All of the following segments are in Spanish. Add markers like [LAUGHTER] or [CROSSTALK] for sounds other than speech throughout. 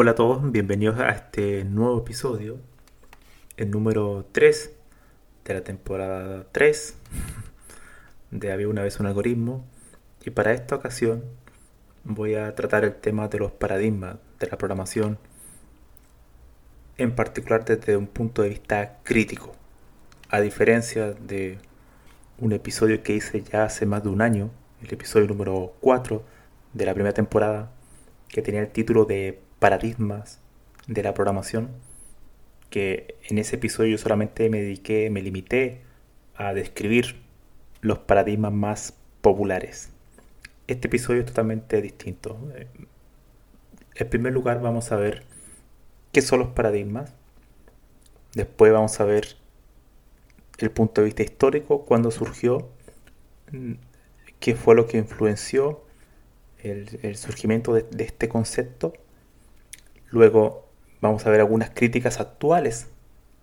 Hola a todos, bienvenidos a este nuevo episodio, el número 3 de la temporada 3 de Había una vez un algoritmo. Y para esta ocasión voy a tratar el tema de los paradigmas de la programación, en particular desde un punto de vista crítico, a diferencia de un episodio que hice ya hace más de un año, el episodio número 4 de la primera temporada, que tenía el título de paradigmas de la programación, que en ese episodio yo solamente me dediqué, me limité a describir los paradigmas más populares. Este episodio es totalmente distinto. En primer lugar vamos a ver qué son los paradigmas. Después vamos a ver el punto de vista histórico, cuándo surgió, qué fue lo que influenció el, surgimiento de este concepto Luego vamos a ver algunas críticas actuales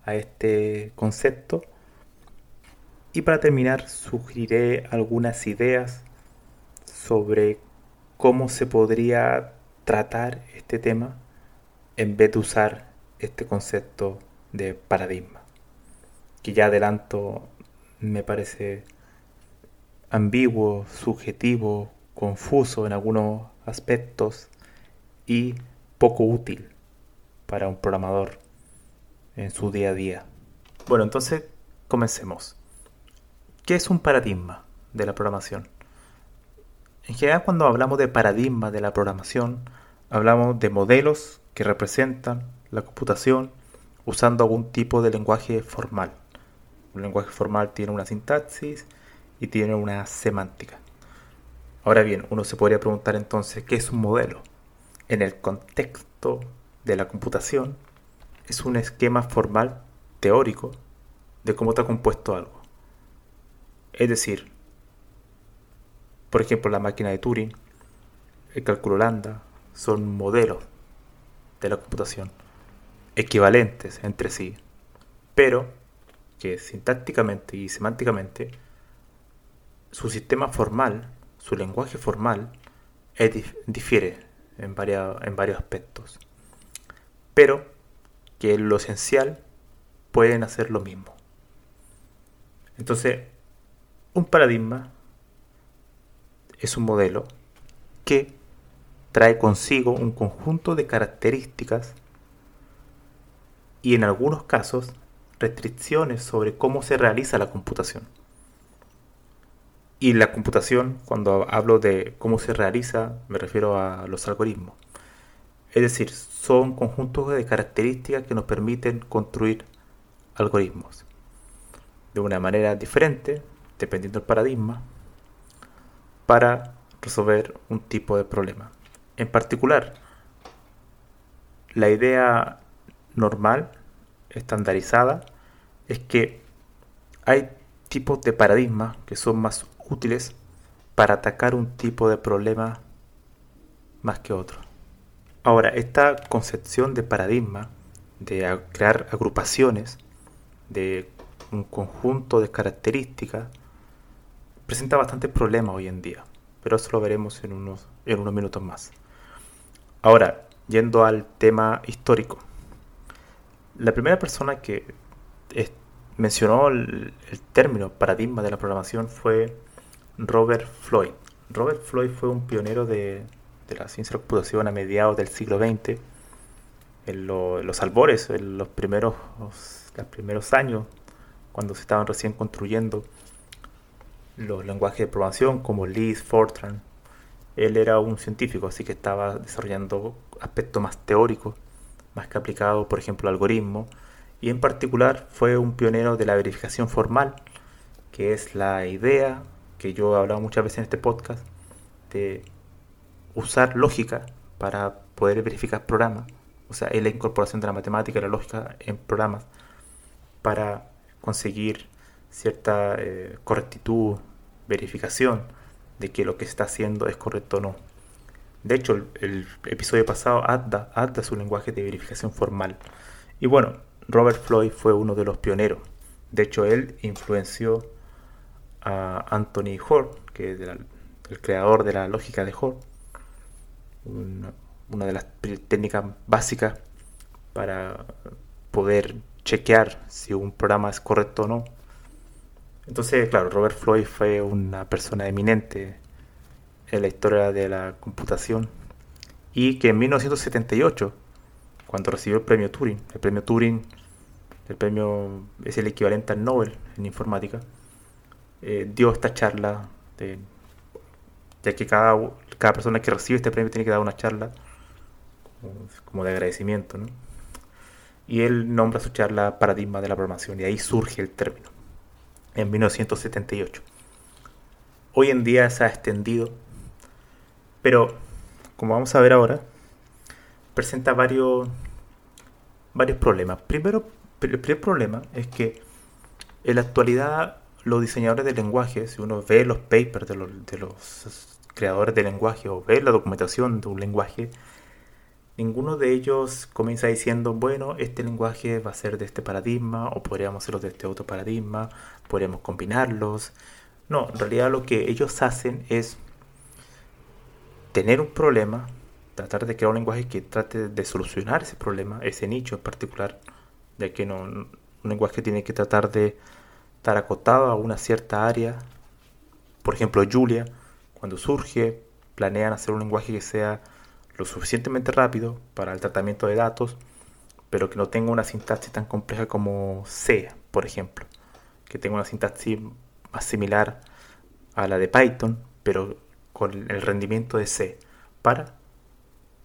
a este concepto. Y para terminar, sugeriré algunas ideas sobre cómo se podría tratar este tema en vez de usar este concepto de paradigma, que ya adelanto me parece ambiguo, subjetivo, confuso en algunos aspectos y poco útil para un programador en su día a día. Bueno, entonces comencemos. ¿Qué es un paradigma de la programación? En general cuando hablamos de paradigma de la programación, hablamos de modelos que representan la computación usando algún tipo de lenguaje formal. Un lenguaje formal tiene una sintaxis y tiene una semántica. Ahora bien, uno se podría preguntar entonces, ¿qué es un modelo? En el contexto de la computación es un esquema formal teórico de cómo está compuesto algo. Es decir, por ejemplo, la máquina de Turing, el cálculo lambda, son modelos de la computación equivalentes entre sí, pero que sintácticamente y semánticamente su sistema formal, su lenguaje formal, difiere en, en varios aspectos. Pero que en lo esencial pueden hacer lo mismo. Entonces, un paradigma es un modelo que trae consigo un conjunto de características y en algunos casos restricciones sobre cómo se realiza la computación. Y la computación, cuando hablo de cómo se realiza, me refiero a los algoritmos. Es decir, son conjuntos de características que nos permiten construir algoritmos de una manera diferente, dependiendo del paradigma, para resolver un tipo de problema. En particular, la idea normal, estandarizada, es que hay tipos de paradigmas que son más útiles para atacar un tipo de problema más que otro. Ahora, esta concepción de paradigma, de crear agrupaciones, de un conjunto de características, presenta bastantes problemas hoy en día, pero eso lo veremos en unos, en unos minutos más. Ahora, yendo al tema histórico. La primera persona que mencionó el, término paradigma de la programación fue Robert Floyd. Robert Floyd fue un pionero de, la ciencia de la computación a mediados del siglo XX en los albores, en los primeros, los primeros años, cuando se estaban recién construyendo los lenguajes de programación como Lisp, Fortran. Él era un científico, así que estaba desarrollando aspectos más teóricos, más que aplicados, por ejemplo, al algoritmo. Y en particular fue un pionero de la verificación formal, que es la idea que yo he hablado muchas veces en este podcast, de usar lógica para poder verificar programas. O sea, es la incorporación de la matemática y la lógica en programas para conseguir cierta eh, correctitud, verificación de que lo que está haciendo es correcto o no. De hecho, el, episodio pasado adda, adda su lenguaje de verificación formal. Y bueno, Robert Floyd fue uno de los pioneros. De hecho, él influenció a Anthony Hoare, que es el creador de la lógica de Hoare, una de las técnicas básicas para poder chequear si un programa es correcto o no. Entonces, claro, Robert Floyd fue una persona eminente en la historia de la computación y que en 1978, cuando recibió el premio Turing, el premio Turing, el premio es el equivalente al Nobel en informática, eh, dio esta charla, ya que cada, cada persona que recibe este premio tiene que dar una charla como, de agradecimiento. Y él nombra su charla Paradigma de la Programación y ahí surge el término, en 1978. Hoy en día se ha extendido, pero como vamos a ver ahora, presenta varios, varios problemas. Primero, el primer problema es que en la actualidad los diseñadores de lenguaje, si uno ve los papers de los, creadores de lenguaje o ve la documentación de un lenguaje, ninguno de ellos comienza diciendo, bueno, este lenguaje va a ser de este paradigma o podríamos hacerlo de este otro paradigma, podríamos combinarlos. No, en realidad lo que ellos hacen es tener un problema, tratar de crear un lenguaje que trate de solucionar ese problema, ese nicho en particular, de que no, un lenguaje tiene que tratar de estar acotado a una cierta área. Por ejemplo, Julia, cuando surge, planean hacer un lenguaje que sea lo suficientemente rápido para el tratamiento de datos, pero que no tenga una sintaxis tan compleja como C, por ejemplo, que tenga una sintaxis más similar a la de Python, pero con el rendimiento de C para,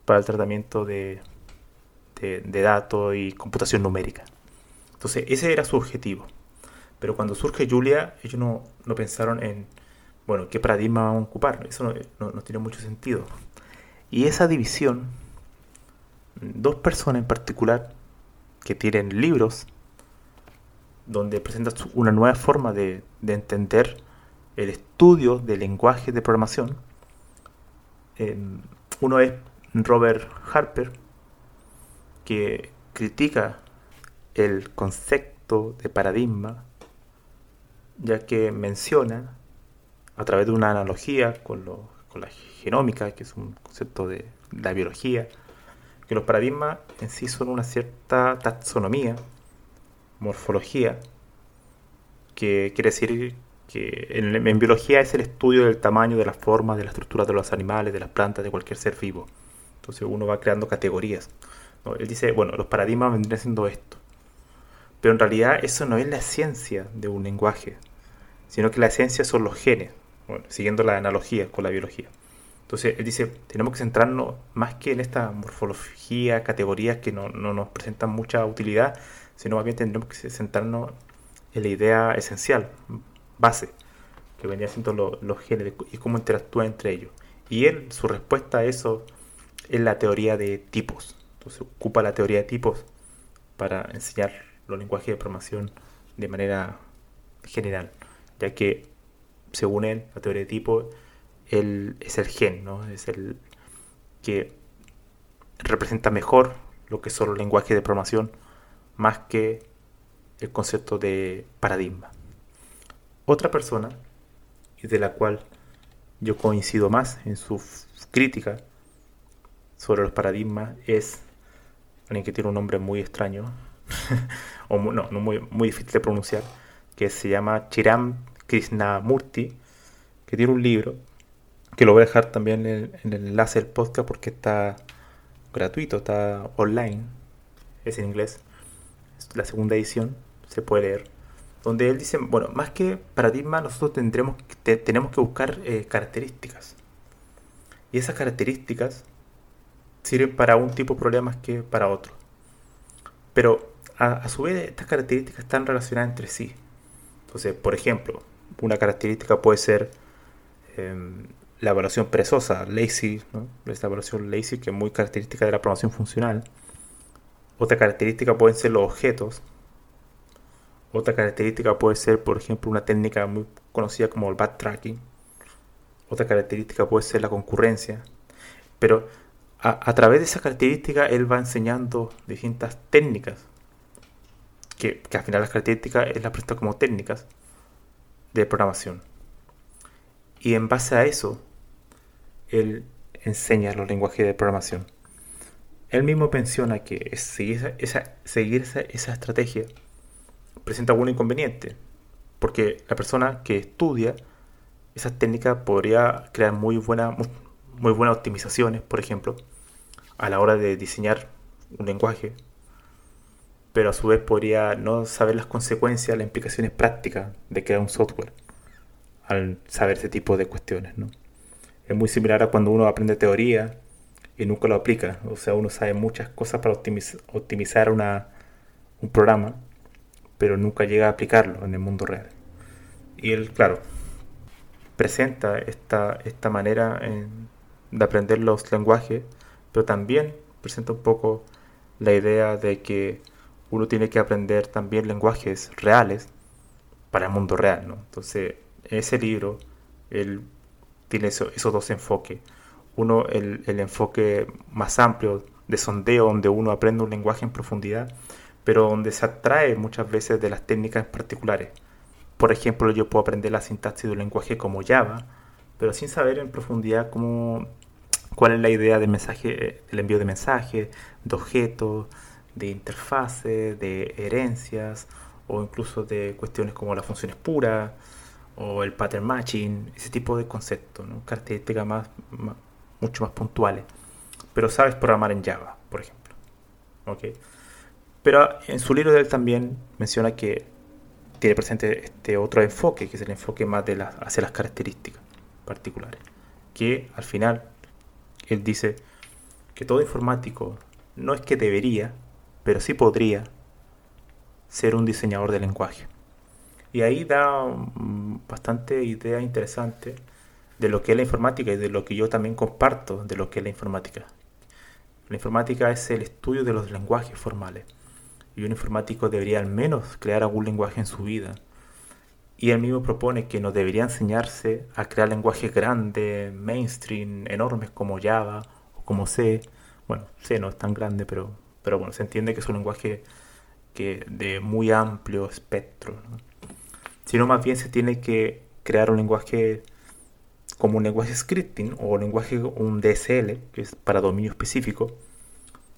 para el tratamiento de, de, datos y computación numérica. Entonces, ese era su objetivo. Pero cuando surge Julia, ellos no, no pensaron en, bueno, ¿qué paradigma vamos a ocupar? Eso no, no tiene mucho sentido. Y esa división, dos personas en particular que tienen libros donde presentan una nueva forma de, entender el estudio del lenguaje de programación. Em, uno es Robert Harper, que critica el concepto de paradigma, ya que menciona, a través de una analogía con, con la genómica, que es un concepto de la biología, que los paradigmas en sí son una cierta taxonomía, morfología, que quiere decir que en, biología es el estudio del tamaño, de las formas, de la estructura de los animales, de las plantas, de cualquier ser vivo. Entonces uno va creando categorías. Él dice, bueno, los paradigmas vendrían siendo esto. Pero en realidad eso no es la ciencia de un lenguaje, sino que la ciencia son los genes, siguiendo la analogía con la biología. Entonces, él dice, tenemos que centrarnos más que en esta morfología, categorías que no, nos presentan mucha utilidad, sino más bien tendremos que centrarnos en la idea esencial, base, que venía siendo los genes y cómo interactúan entre ellos. Y él, su respuesta a eso es la teoría de tipos. Entonces, ocupa la teoría de tipos para enseñar los lenguajes de programación de manera general, ya que, según él, la teoría de tipos es el gen, ¿no? Es el que representa mejor lo que son los lenguajes de programación más que el concepto de paradigma. Otra persona, y de la cual yo coincido más en su crítica sobre los paradigmas, es alguien que tiene un nombre muy extraño, [LAUGHS] o no muy, muy difícil de pronunciar, que se llama Chiram Krishnamurti, que tiene un libro que lo voy a dejar también en, el enlace del podcast porque está gratuito, está online, es en inglés, la segunda edición, se puede leer, donde él dice, bueno, más que paradigma, nosotros tendremos, tenemos que buscar eh, características. Y esas características sirven para un tipo de problemas que para otro. Pero a, su vez estas características están relacionadas entre sí. Entonces, por ejemplo, una característica puede ser em, la evaluación perezosa, lazy, esta evaluación lazy que es muy característica de la programación funcional. Otra característica pueden ser los objetos. Otra característica puede ser, por ejemplo, una técnica muy conocida como el backtracking. Otra característica puede ser la concurrencia. Pero a, través de esa característica él va enseñando distintas técnicas. Que, que al final las características él las presta como técnicas de programación. Y en base a eso, él enseña los lenguajes de programación. Él mismo menciona que seguir, esa, seguir esa, estrategia presenta algún inconveniente, porque la persona que estudia esas técnicas podría crear muy, buena, muy buenas optimizaciones, por ejemplo, a la hora de diseñar un lenguaje, pero a su vez podría no saber las consecuencias, las implicaciones prácticas de crear un software al saber ese tipo de cuestiones. ¿no? Es muy similar a cuando uno aprende teoría y nunca lo aplica. O sea, uno sabe muchas cosas para optimizar una, un programa, pero nunca llega a aplicarlo en el mundo real. Y él, claro, presenta esta, esta manera de aprender los lenguajes, pero también presenta un poco la idea de que uno tiene que aprender también lenguajes reales para el mundo real. ¿no? Entonces, en ese libro, él tiene esos dos enfoques. Uno, el, enfoque más amplio de sondeo, donde uno aprende un lenguaje en profundidad, pero donde se atrae muchas veces de las técnicas particulares. Por ejemplo, yo puedo aprender la sintaxis de un lenguaje como Java, pero sin saber en profundidad cómo, cuál es la idea del mensaje, del envío de mensajes, de objetos, de interfaces, de herencias, o incluso de cuestiones como las funciones puras o el pattern matching, ese tipo de conceptos, características más, mucho más puntuales. Pero sabes programar en Java, por ejemplo. ¿Okay? Pero en su libro de él también menciona que tiene presente este otro enfoque, que es el enfoque más de hacia las características particulares. Que al final él dice que todo informático no es que debería, pero sí podría ser un diseñador de lenguaje. Y ahí da mm, bastante idea interesante de lo que es la informática y de lo que yo también comparto de lo que es la informática. La informática es el estudio de los lenguajes formales. Y un informático debería al menos crear algún lenguaje en su vida. Y él mismo propone que nos debería enseñarse a crear lenguajes grandes, mainstream, enormes como Java o como C. Bueno, C no es tan grande, pero, pero bueno, se entiende que es un lenguaje que de muy amplio espectro sino más bien se tiene que crear un lenguaje como un lenguaje scripting o un lenguaje, un DSL, que es para dominio específico,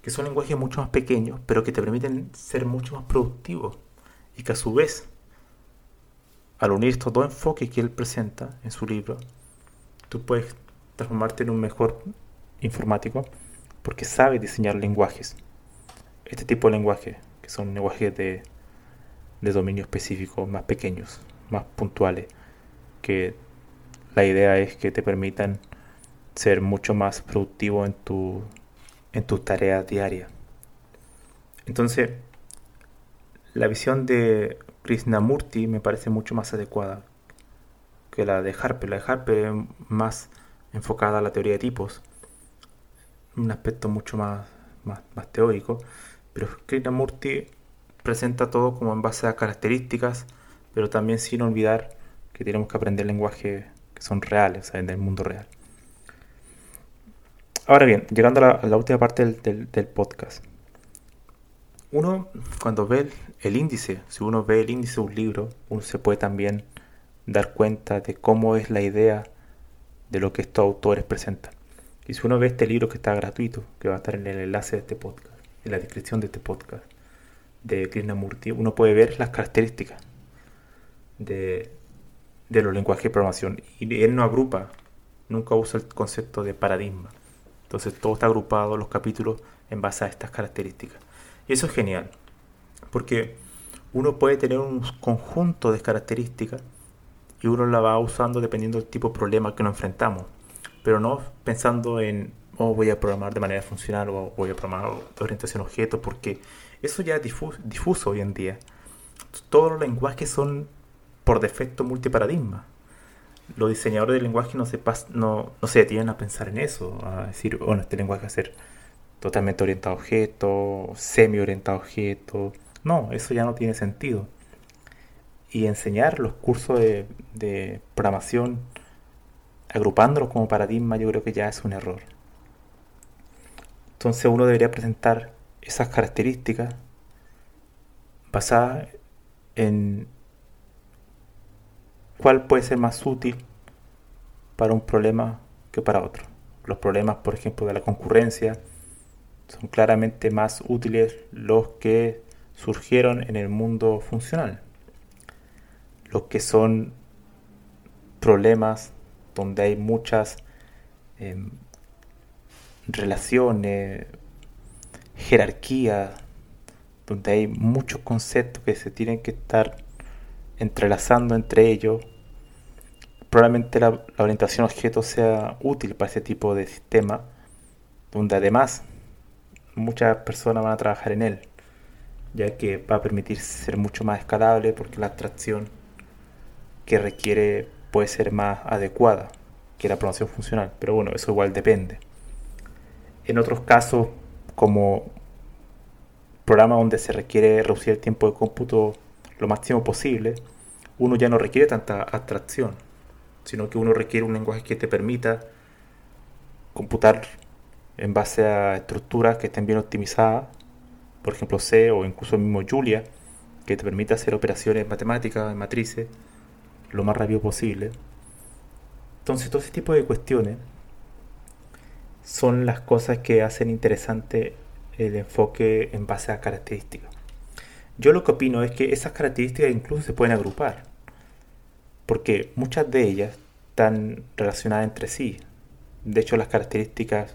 que son lenguajes mucho más pequeños, pero que te permiten ser mucho más productivos y que a su vez, al unir estos dos enfoques que él presenta en su libro, tú puedes transformarte en un mejor informático porque sabe diseñar lenguajes. Este tipo de lenguajes, que son lenguajes de de dominio específico más pequeños, más puntuales, que la idea es que te permitan ser mucho más productivo en tu en tus tareas diarias. Entonces, la visión de Krishnamurti me parece mucho más adecuada que la de Harper. La de Harper es más enfocada a la teoría de tipos, un aspecto mucho más, más, más teórico, pero Krishnamurti presenta todo como en base a características, pero también sin olvidar que tenemos que aprender lenguaje que son reales, en el mundo real. Ahora bien, llegando a la, última parte del, podcast. Uno, cuando ve el, índice, si uno ve el índice de un libro, uno se puede también dar cuenta de cómo es la idea de lo que estos autores presentan. Y si uno ve este libro que está gratuito, que va a estar en el enlace de este podcast, en la descripción de este podcast, de Krishnamurti, uno puede ver las características de, los lenguajes de programación. Y él no agrupa, nunca usa el concepto de paradigma. Entonces todo está agrupado, los capítulos, en base a estas características. Y eso es genial, porque uno puede tener un conjunto de características y uno la va usando dependiendo del tipo de problema que nos enfrentamos, pero no pensando en, oh, voy a programar de manera funcional o voy a programar de orientación a objetos, porque eso ya es difuso, hoy en día. Todos los lenguajes son por defecto multiparadigma. Los diseñadores de lenguaje no se, no, no se detienen a pensar en eso, a decir, bueno, este lenguaje va a ser totalmente orientado a objetos, semi orientado a objetos. No, eso ya no tiene sentido. Y enseñar los cursos de, de programación agrupándolos como paradigma yo creo que ya es un error. Entonces uno debería presentar esas características basadas en cuál puede ser más útil para un problema que para otro. Los problemas, por ejemplo, de la concurrencia son claramente más útiles los que surgieron en el mundo funcional. Los que son problemas donde hay muchas em, relaciones, jerarquías, donde hay muchos conceptos que se tienen que estar entrelazando entre ellos, probablemente la, orientación a objetos sea útil para ese tipo de sistema, donde además muchas personas van a trabajar en él, ya que va a permitir ser mucho más escalable porque la abstracción que requiere puede ser más adecuada que la programación funcional, pero bueno, eso igual depende. En otros casos, como programas donde se requiere reducir el tiempo de cómputo lo máximo posible, uno ya no requiere tanta abstracción, sino que uno requiere un lenguaje que te permita computar en base a estructuras que estén bien optimizadas, por ejemplo C o incluso el mismo Julia, que te permita hacer operaciones matemáticas, en matrices, lo más rápido posible. Entonces todo ese tipo de cuestiones son las cosas que hacen interesante el enfoque en base a características. Yo lo que opino es que esas características incluso se pueden agrupar, porque muchas de ellas están relacionadas entre sí. De hecho, las características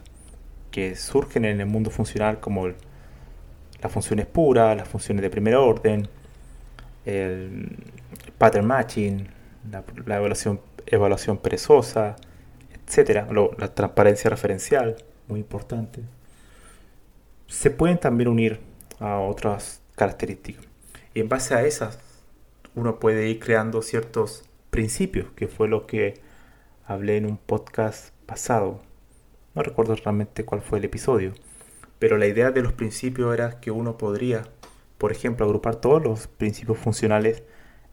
que surgen en el mundo funcional, como las funciones puras, las funciones de primer orden, el pattern matching, la, evaluación, evaluación perezosa, etcétera, la transparencia referencial, muy importante, se pueden también unir a otras características. Y en base a esas, uno puede ir creando ciertos principios, que fue lo que hablé en un podcast pasado. No recuerdo realmente cuál fue el episodio, pero la idea de los principios era que uno podría, por ejemplo, agrupar todos los principios funcionales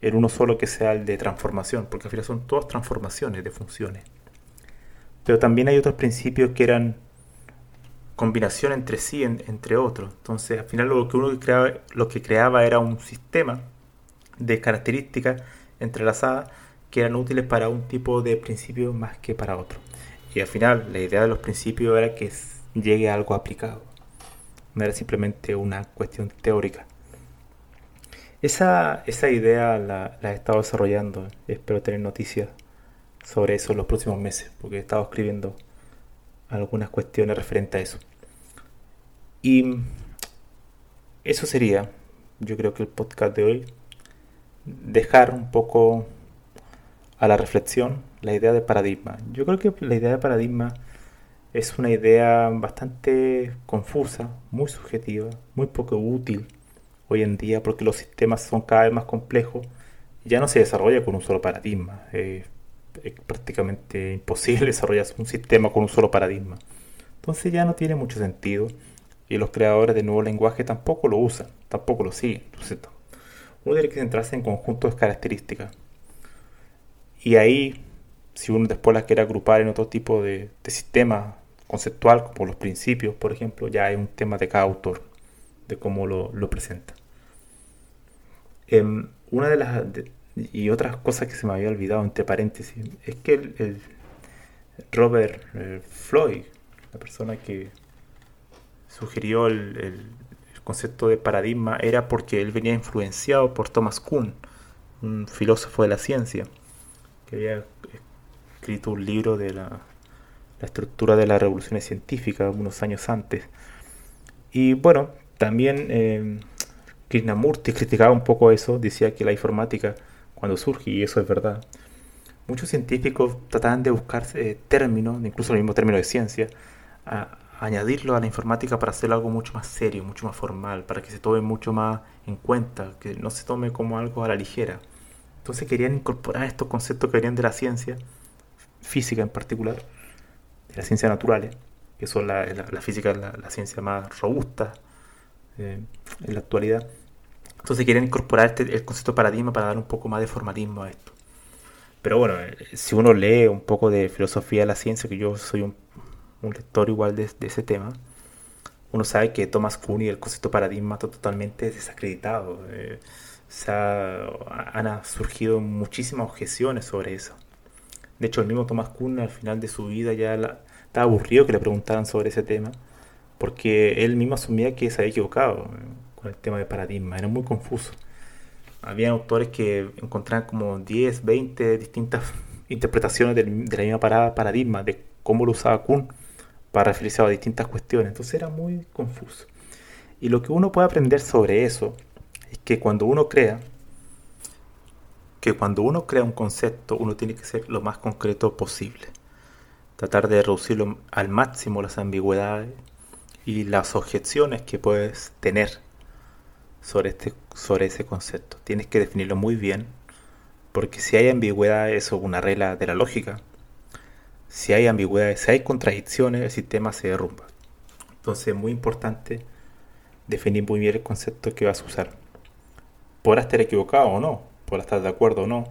en uno solo que sea el de transformación, porque al final son todas transformaciones de funciones. Pero también hay otros principios que eran combinación entre sí, entre otros. Entonces, al final lo que uno creaba, lo que creaba era un sistema de características entrelazadas que eran útiles para un tipo de principio más que para otro. Y al final, la idea de los principios era que llegue a algo aplicado. No era simplemente una cuestión teórica. Esa, esa idea la, la he estado desarrollando. Espero tener noticias sobre eso en los próximos meses, porque he estado escribiendo algunas cuestiones referentes a eso. Y eso sería, yo creo que el podcast de hoy, dejar un poco a la reflexión la idea de paradigma. Yo creo que la idea de paradigma es una idea bastante confusa, muy subjetiva, muy poco útil hoy en día porque los sistemas son cada vez más complejos ya no se desarrolla con un solo paradigma. Es prácticamente imposible [LAUGHS] desarrollar un sistema con un solo paradigma. Entonces ya no tiene mucho sentido y los creadores de nuevo lenguaje tampoco lo usan, tampoco lo siguen. Entonces, uno tiene que centrarse en conjuntos de características. Y ahí, si uno después las quiere agrupar en otro tipo de, sistema conceptual, como los principios, por ejemplo, ya hay un tema de cada autor de cómo lo, presenta. Em, una de las y otras cosas que se me había olvidado entre paréntesis es que el, Robert eh, Floyd, la persona que sugirió el, concepto de paradigma, era porque él venía influenciado por Thomas Kuhn, un filósofo de la ciencia, que había escrito un libro de la, la estructura de las revoluciones científicas unos años antes. Y bueno, también eh, Krishnamurti criticaba un poco eso, decía que la informática, cuando surge, y eso es verdad, muchos científicos trataban de buscar eh, términos, incluso el mismo término de ciencia, a, añadirlo a la informática para hacerlo algo mucho más serio, mucho más formal, para que se tome mucho más en cuenta, que no se tome como algo a la ligera. Entonces querían incorporar estos conceptos que venían de la ciencia, física en particular, de las ciencias naturales, que son la, física, la, la, ciencia más robusta eh, en la actualidad. Entonces querían incorporar este, el concepto paradigma para dar un poco más de formalismo a esto. Pero bueno, eh, si uno lee un poco de filosofía de la ciencia, que yo soy un, lector igual de, ese tema, uno sabe que Thomas Kuhn y el concepto paradigma está totalmente desacreditado. Eh, han surgido muchísimas objeciones sobre eso. De hecho, el mismo Thomas Kuhn al final de su vida ya estaba aburrido que le preguntaran sobre ese tema, porque él mismo asumía que se había equivocado con el tema de paradigma, era muy confuso. Había autores que encontraban como 10, 20 distintas [LAUGHS] interpretaciones de, la misma paradigma, de cómo lo usaba Kuhn para referirse a distintas cuestiones. Entonces era muy confuso. Y lo que uno puede aprender sobre eso es que cuando uno crea, que cuando uno crea un concepto, uno tiene que ser lo más concreto posible. Tratar de reducirlo al máximo las ambigüedades y las objeciones que puedes tener sobre, este, sobre ese concepto. Tienes que definirlo muy bien, porque si hay ambigüedad, es una regla de la lógica. Si hay ambigüedades, si hay contradicciones, el sistema se derrumba. Entonces es muy importante definir muy bien el concepto que vas a usar. Podrás estar equivocado o no, podrás estar de acuerdo o no,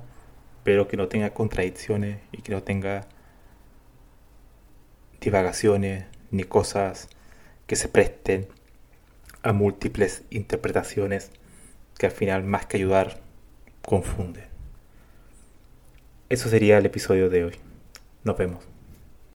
pero que no tenga contradicciones y que no tenga divagaciones ni cosas que se presten a múltiples interpretaciones que al final más que ayudar confunden. Eso sería el episodio de hoy. Nos vemos.